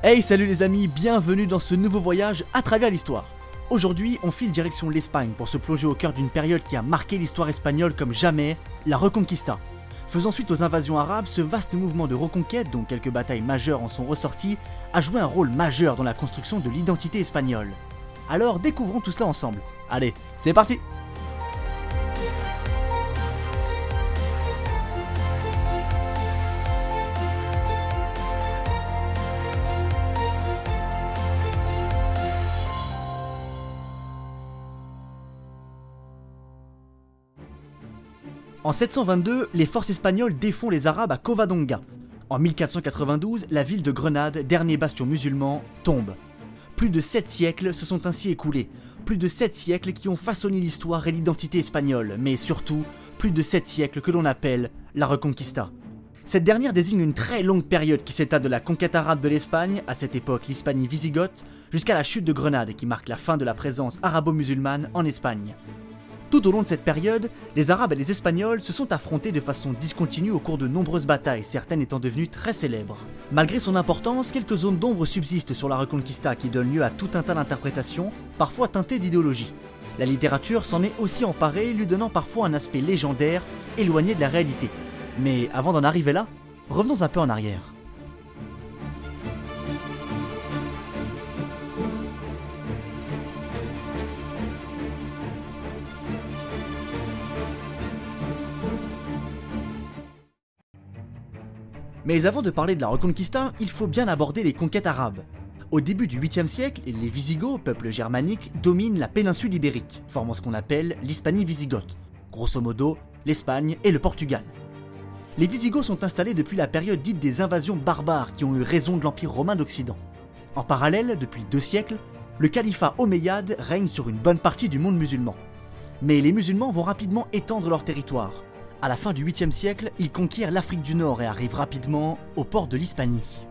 Hey salut les amis, bienvenue dans ce nouveau voyage à travers l'histoire. Aujourd'hui, on file direction l'Espagne pour se plonger au cœur d'une période qui a marqué l'histoire espagnole comme jamais, la Reconquista. Faisant suite aux invasions arabes, ce vaste mouvement de reconquête, dont quelques batailles majeures en sont ressorties, a joué un rôle majeur dans la construction de l'identité espagnole. Alors découvrons tout cela ensemble. Allez, c'est parti En 722, les forces espagnoles défont les Arabes à Covadonga. En 1492, la ville de Grenade, dernier bastion musulman, tombe. Plus de 7 siècles se sont ainsi écoulés, plus de 7 siècles qui ont façonné l'histoire et l'identité espagnole, mais surtout, plus de 7 siècles que l'on appelle la Reconquista. Cette dernière désigne une très longue période qui s'étale de la conquête arabe de l'Espagne, à cette époque l'Hispanie visigoth, jusqu'à la chute de Grenade qui marque la fin de la présence arabo-musulmane en Espagne. Tout au long de cette période, les Arabes et les Espagnols se sont affrontés de façon discontinue au cours de nombreuses batailles, certaines étant devenues très célèbres. Malgré son importance, quelques zones d'ombre subsistent sur la Reconquista qui donnent lieu à tout un tas d'interprétations, parfois teintées d'idéologie. La littérature s'en est aussi emparée, lui donnant parfois un aspect légendaire, éloigné de la réalité. Mais avant d'en arriver là, revenons un peu en arrière. Mais avant de parler de la Reconquista, il faut bien aborder les conquêtes arabes. Au début du 8e siècle, les Visigoths, peuple germanique, dominent la péninsule ibérique, formant ce qu'on appelle l'Hispanie visigothe. Grosso modo, l'Espagne et le Portugal. Les Visigoths sont installés depuis la période dite des invasions barbares qui ont eu raison de l'Empire romain d'Occident. En parallèle, depuis deux siècles, le califat omeyyade règne sur une bonne partie du monde musulman. Mais les musulmans vont rapidement étendre leur territoire, à la fin du 8e siècle, ils conquièrent l'Afrique du Nord et arrivent rapidement au port de l'Hispanie.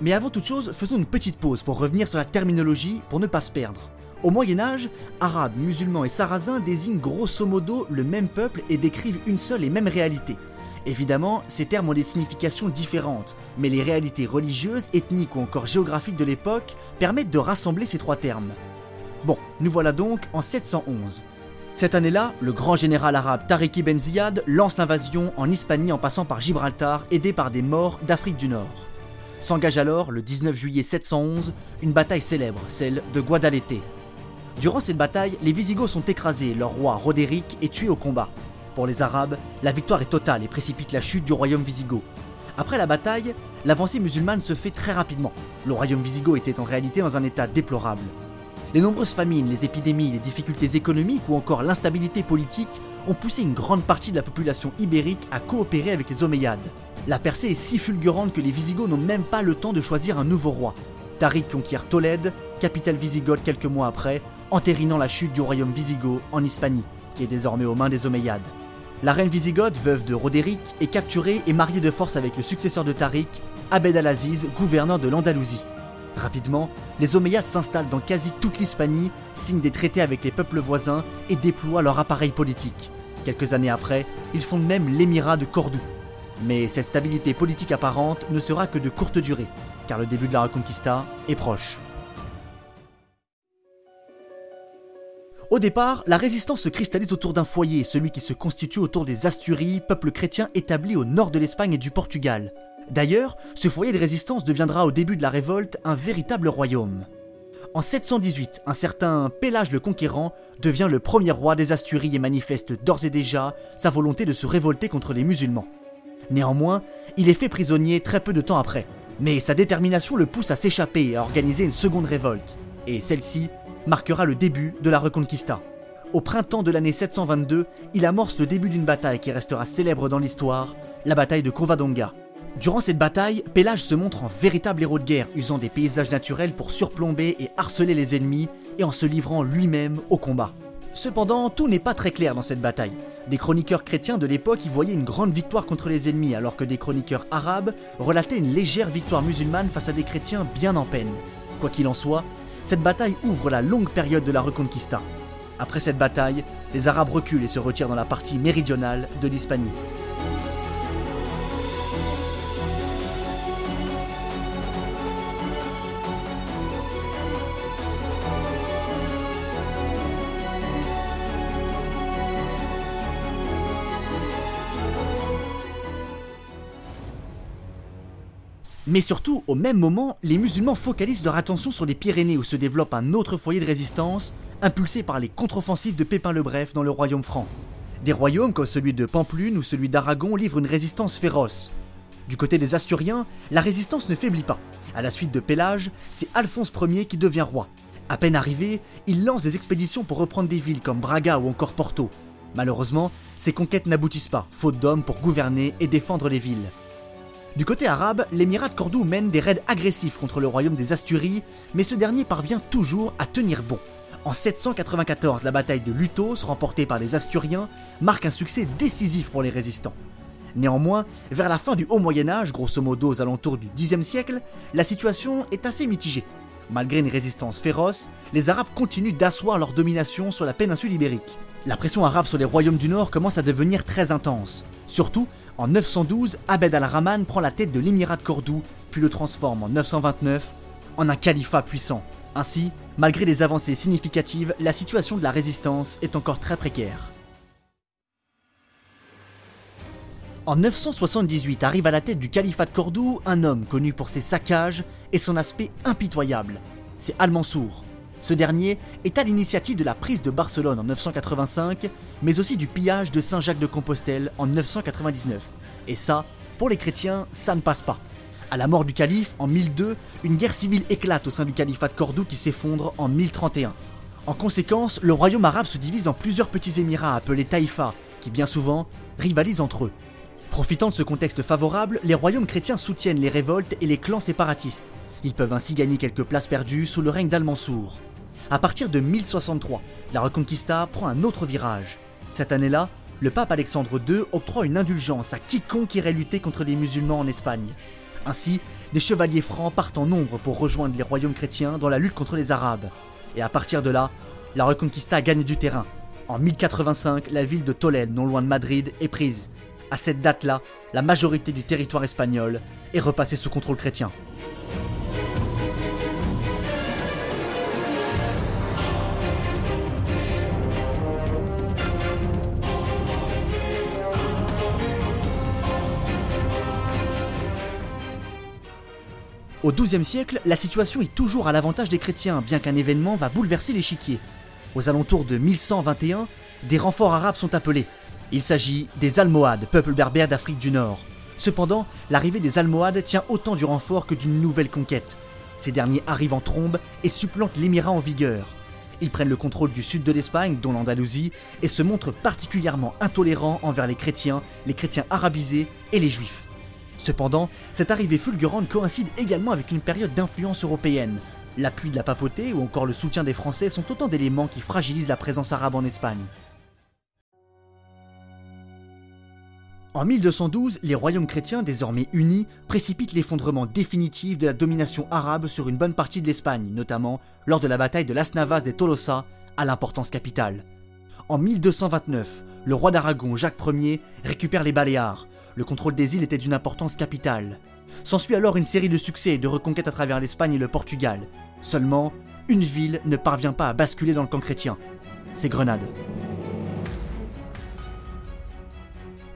Mais avant toute chose, faisons une petite pause pour revenir sur la terminologie pour ne pas se perdre. Au Moyen Âge, Arabes, musulmans et Sarrasins désignent grosso modo le même peuple et décrivent une seule et même réalité. Évidemment, ces termes ont des significations différentes, mais les réalités religieuses, ethniques ou encore géographiques de l'époque permettent de rassembler ces trois termes. Bon, nous voilà donc en 711. Cette année-là, le grand général arabe Tariq ibn Ziyad lance l'invasion en Hispanie en passant par Gibraltar, aidé par des morts d'Afrique du Nord. S'engage alors, le 19 juillet 711, une bataille célèbre, celle de Guadalete. Durant cette bataille, les Visigoths sont écrasés, leur roi Roderick est tué au combat. Pour les Arabes, la victoire est totale et précipite la chute du royaume wisigoth. Après la bataille, l'avancée musulmane se fait très rapidement. Le royaume wisigoth était en réalité dans un état déplorable. Les nombreuses famines, les épidémies, les difficultés économiques ou encore l'instabilité politique ont poussé une grande partie de la population ibérique à coopérer avec les Omeyyades. La percée est si fulgurante que les Visigoths n'ont même pas le temps de choisir un nouveau roi. Tariq conquiert Tolède, capitale visigothe quelques mois après, entérinant la chute du royaume wisigoth en Hispanie, qui est désormais aux mains des Omeyyades. La reine visigothe, veuve de Roderick, est capturée et mariée de force avec le successeur de Tariq, Abed al-Aziz, gouverneur de l'Andalousie. Rapidement, les Omeyyades s'installent dans quasi toute l'Hispanie, signent des traités avec les peuples voisins et déploient leur appareil politique. Quelques années après, ils fondent même l'émirat de Cordoue. Mais cette stabilité politique apparente ne sera que de courte durée, car le début de la Reconquista est proche. Au départ, la résistance se cristallise autour d'un foyer, celui qui se constitue autour des Asturies, peuple chrétien établi au nord de l'Espagne et du Portugal. D'ailleurs, ce foyer de résistance deviendra au début de la révolte un véritable royaume. En 718, un certain Pélage le Conquérant devient le premier roi des Asturies et manifeste d'ores et déjà sa volonté de se révolter contre les musulmans. Néanmoins, il est fait prisonnier très peu de temps après, mais sa détermination le pousse à s'échapper et à organiser une seconde révolte, et celle-ci marquera le début de la Reconquista. Au printemps de l'année 722, il amorce le début d'une bataille qui restera célèbre dans l'histoire, la bataille de Covadonga, Durant cette bataille, Pélage se montre un véritable héros de guerre, usant des paysages naturels pour surplomber et harceler les ennemis, et en se livrant lui-même au combat. Cependant, tout n'est pas très clair dans cette bataille. Des chroniqueurs chrétiens de l'époque y voyaient une grande victoire contre les ennemis, alors que des chroniqueurs arabes relataient une légère victoire musulmane face à des chrétiens bien en peine. Quoi qu'il en soit, cette bataille ouvre la longue période de la Reconquista. Après cette bataille, les Arabes reculent et se retirent dans la partie méridionale de l'Hispanie. Mais surtout, au même moment, les musulmans focalisent leur attention sur les Pyrénées où se développe un autre foyer de résistance, impulsé par les contre-offensives de Pépin le Bref dans le royaume franc. Des royaumes comme celui de Pamplune ou celui d'Aragon livrent une résistance féroce. Du côté des Asturiens, la résistance ne faiblit pas. À la suite de Pélage, c'est Alphonse Ier qui devient roi. À peine arrivé, il lance des expéditions pour reprendre des villes comme Braga ou encore Porto. Malheureusement, ces conquêtes n'aboutissent pas, faute d'hommes pour gouverner et défendre les villes. Du côté arabe, l'émirat de Cordoue mène des raids agressifs contre le royaume des Asturies, mais ce dernier parvient toujours à tenir bon. En 794, la bataille de Lutos, remportée par les Asturiens, marque un succès décisif pour les résistants. Néanmoins, vers la fin du Haut Moyen Âge, grosso modo aux alentours du Xe siècle, la situation est assez mitigée. Malgré une résistance féroce, les Arabes continuent d'asseoir leur domination sur la péninsule ibérique. La pression arabe sur les royaumes du Nord commence à devenir très intense, surtout en 912, Abed al-Rahman prend la tête de l'émirat de Cordoue, puis le transforme en 929 en un califat puissant. Ainsi, malgré des avancées significatives, la situation de la résistance est encore très précaire. En 978 arrive à la tête du califat de Cordoue un homme connu pour ses saccages et son aspect impitoyable. C'est Al-Mansour, ce dernier est à l'initiative de la prise de Barcelone en 985, mais aussi du pillage de Saint-Jacques-de-Compostelle en 999. Et ça, pour les chrétiens, ça ne passe pas. À la mort du calife, en 1002, une guerre civile éclate au sein du califat de Cordoue qui s'effondre en 1031. En conséquence, le royaume arabe se divise en plusieurs petits émirats appelés taïfas, qui bien souvent rivalisent entre eux. Profitant de ce contexte favorable, les royaumes chrétiens soutiennent les révoltes et les clans séparatistes. Ils peuvent ainsi gagner quelques places perdues sous le règne d'Al-Mansour. À partir de 1063, la Reconquista prend un autre virage. Cette année-là, le pape Alexandre II octroie une indulgence à quiconque irait lutter contre les musulmans en Espagne. Ainsi, des chevaliers francs partent en nombre pour rejoindre les royaumes chrétiens dans la lutte contre les Arabes. Et à partir de là, la Reconquista gagne du terrain. En 1085, la ville de Tolède, non loin de Madrid, est prise. À cette date-là, la majorité du territoire espagnol est repassée sous contrôle chrétien. Au XIIe siècle, la situation est toujours à l'avantage des chrétiens, bien qu'un événement va bouleverser l'échiquier. Aux alentours de 1121, des renforts arabes sont appelés. Il s'agit des Almohades, peuple berbère d'Afrique du Nord. Cependant, l'arrivée des Almohades tient autant du renfort que d'une nouvelle conquête. Ces derniers arrivent en trombe et supplantent l'émirat en vigueur. Ils prennent le contrôle du sud de l'Espagne, dont l'Andalousie, et se montrent particulièrement intolérants envers les chrétiens, les chrétiens arabisés et les juifs. Cependant, cette arrivée fulgurante coïncide également avec une période d'influence européenne. L'appui de la papauté ou encore le soutien des Français sont autant d'éléments qui fragilisent la présence arabe en Espagne. En 1212, les royaumes chrétiens, désormais unis, précipitent l'effondrement définitif de la domination arabe sur une bonne partie de l'Espagne, notamment lors de la bataille de Las Navas de Tolosa, à l'importance capitale. En 1229, le roi d'Aragon, Jacques Ier, récupère les Baléares, le contrôle des îles était d'une importance capitale. S'ensuit alors une série de succès et de reconquêtes à travers l'Espagne et le Portugal. Seulement, une ville ne parvient pas à basculer dans le camp chrétien. C'est Grenade.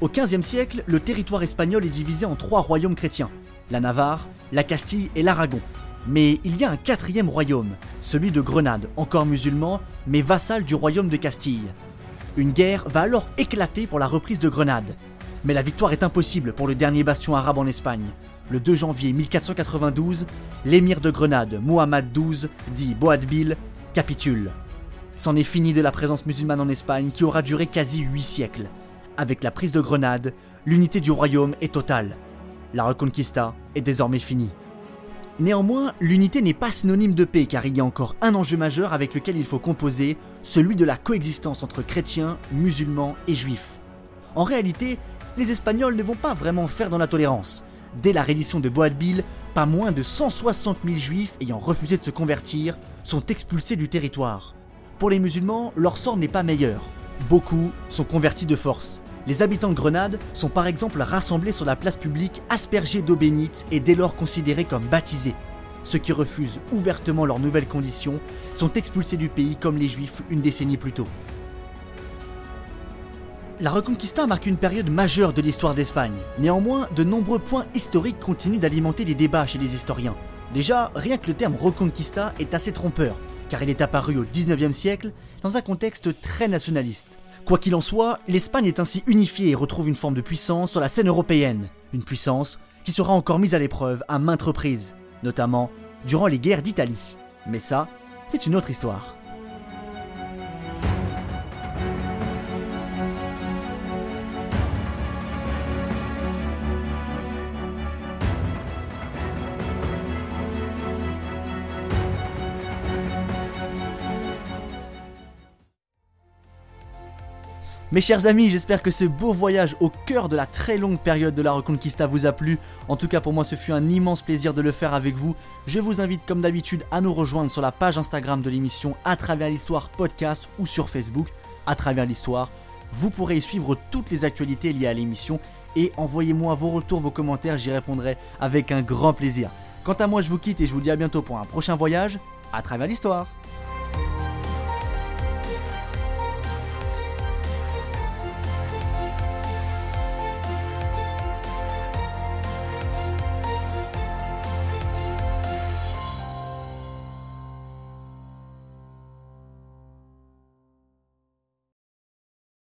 Au XVe siècle, le territoire espagnol est divisé en trois royaumes chrétiens, la Navarre, la Castille et l'Aragon. Mais il y a un quatrième royaume, celui de Grenade, encore musulman, mais vassal du royaume de Castille. Une guerre va alors éclater pour la reprise de Grenade. Mais la victoire est impossible pour le dernier bastion arabe en Espagne. Le 2 janvier 1492, l'émir de Grenade, Muhammad XII, dit Boadbil, capitule. C'en est fini de la présence musulmane en Espagne qui aura duré quasi 8 siècles. Avec la prise de Grenade, l'unité du royaume est totale. La Reconquista est désormais finie. Néanmoins, l'unité n'est pas synonyme de paix car il y a encore un enjeu majeur avec lequel il faut composer, celui de la coexistence entre chrétiens, musulmans et juifs. En réalité, les Espagnols ne vont pas vraiment faire dans la tolérance. Dès la reddition de Boadbil, pas moins de 160 000 juifs ayant refusé de se convertir sont expulsés du territoire. Pour les musulmans, leur sort n'est pas meilleur. Beaucoup sont convertis de force. Les habitants de Grenade sont par exemple rassemblés sur la place publique aspergés d'eau bénite et dès lors considérés comme baptisés. Ceux qui refusent ouvertement leurs nouvelles conditions sont expulsés du pays comme les juifs une décennie plus tôt. La Reconquista marque une période majeure de l'histoire d'Espagne. Néanmoins, de nombreux points historiques continuent d'alimenter les débats chez les historiens. Déjà, rien que le terme Reconquista est assez trompeur, car il est apparu au 19e siècle dans un contexte très nationaliste. Quoi qu'il en soit, l'Espagne est ainsi unifiée et retrouve une forme de puissance sur la scène européenne, une puissance qui sera encore mise à l'épreuve à maintes reprises, notamment durant les guerres d'Italie. Mais ça, c'est une autre histoire. Mes chers amis, j'espère que ce beau voyage au cœur de la très longue période de la Reconquista vous a plu. En tout cas pour moi ce fut un immense plaisir de le faire avec vous. Je vous invite comme d'habitude à nous rejoindre sur la page Instagram de l'émission à travers l'histoire podcast ou sur Facebook à travers l'histoire. Vous pourrez y suivre toutes les actualités liées à l'émission et envoyez-moi vos retours, vos commentaires, j'y répondrai avec un grand plaisir. Quant à moi je vous quitte et je vous dis à bientôt pour un prochain voyage à travers l'histoire.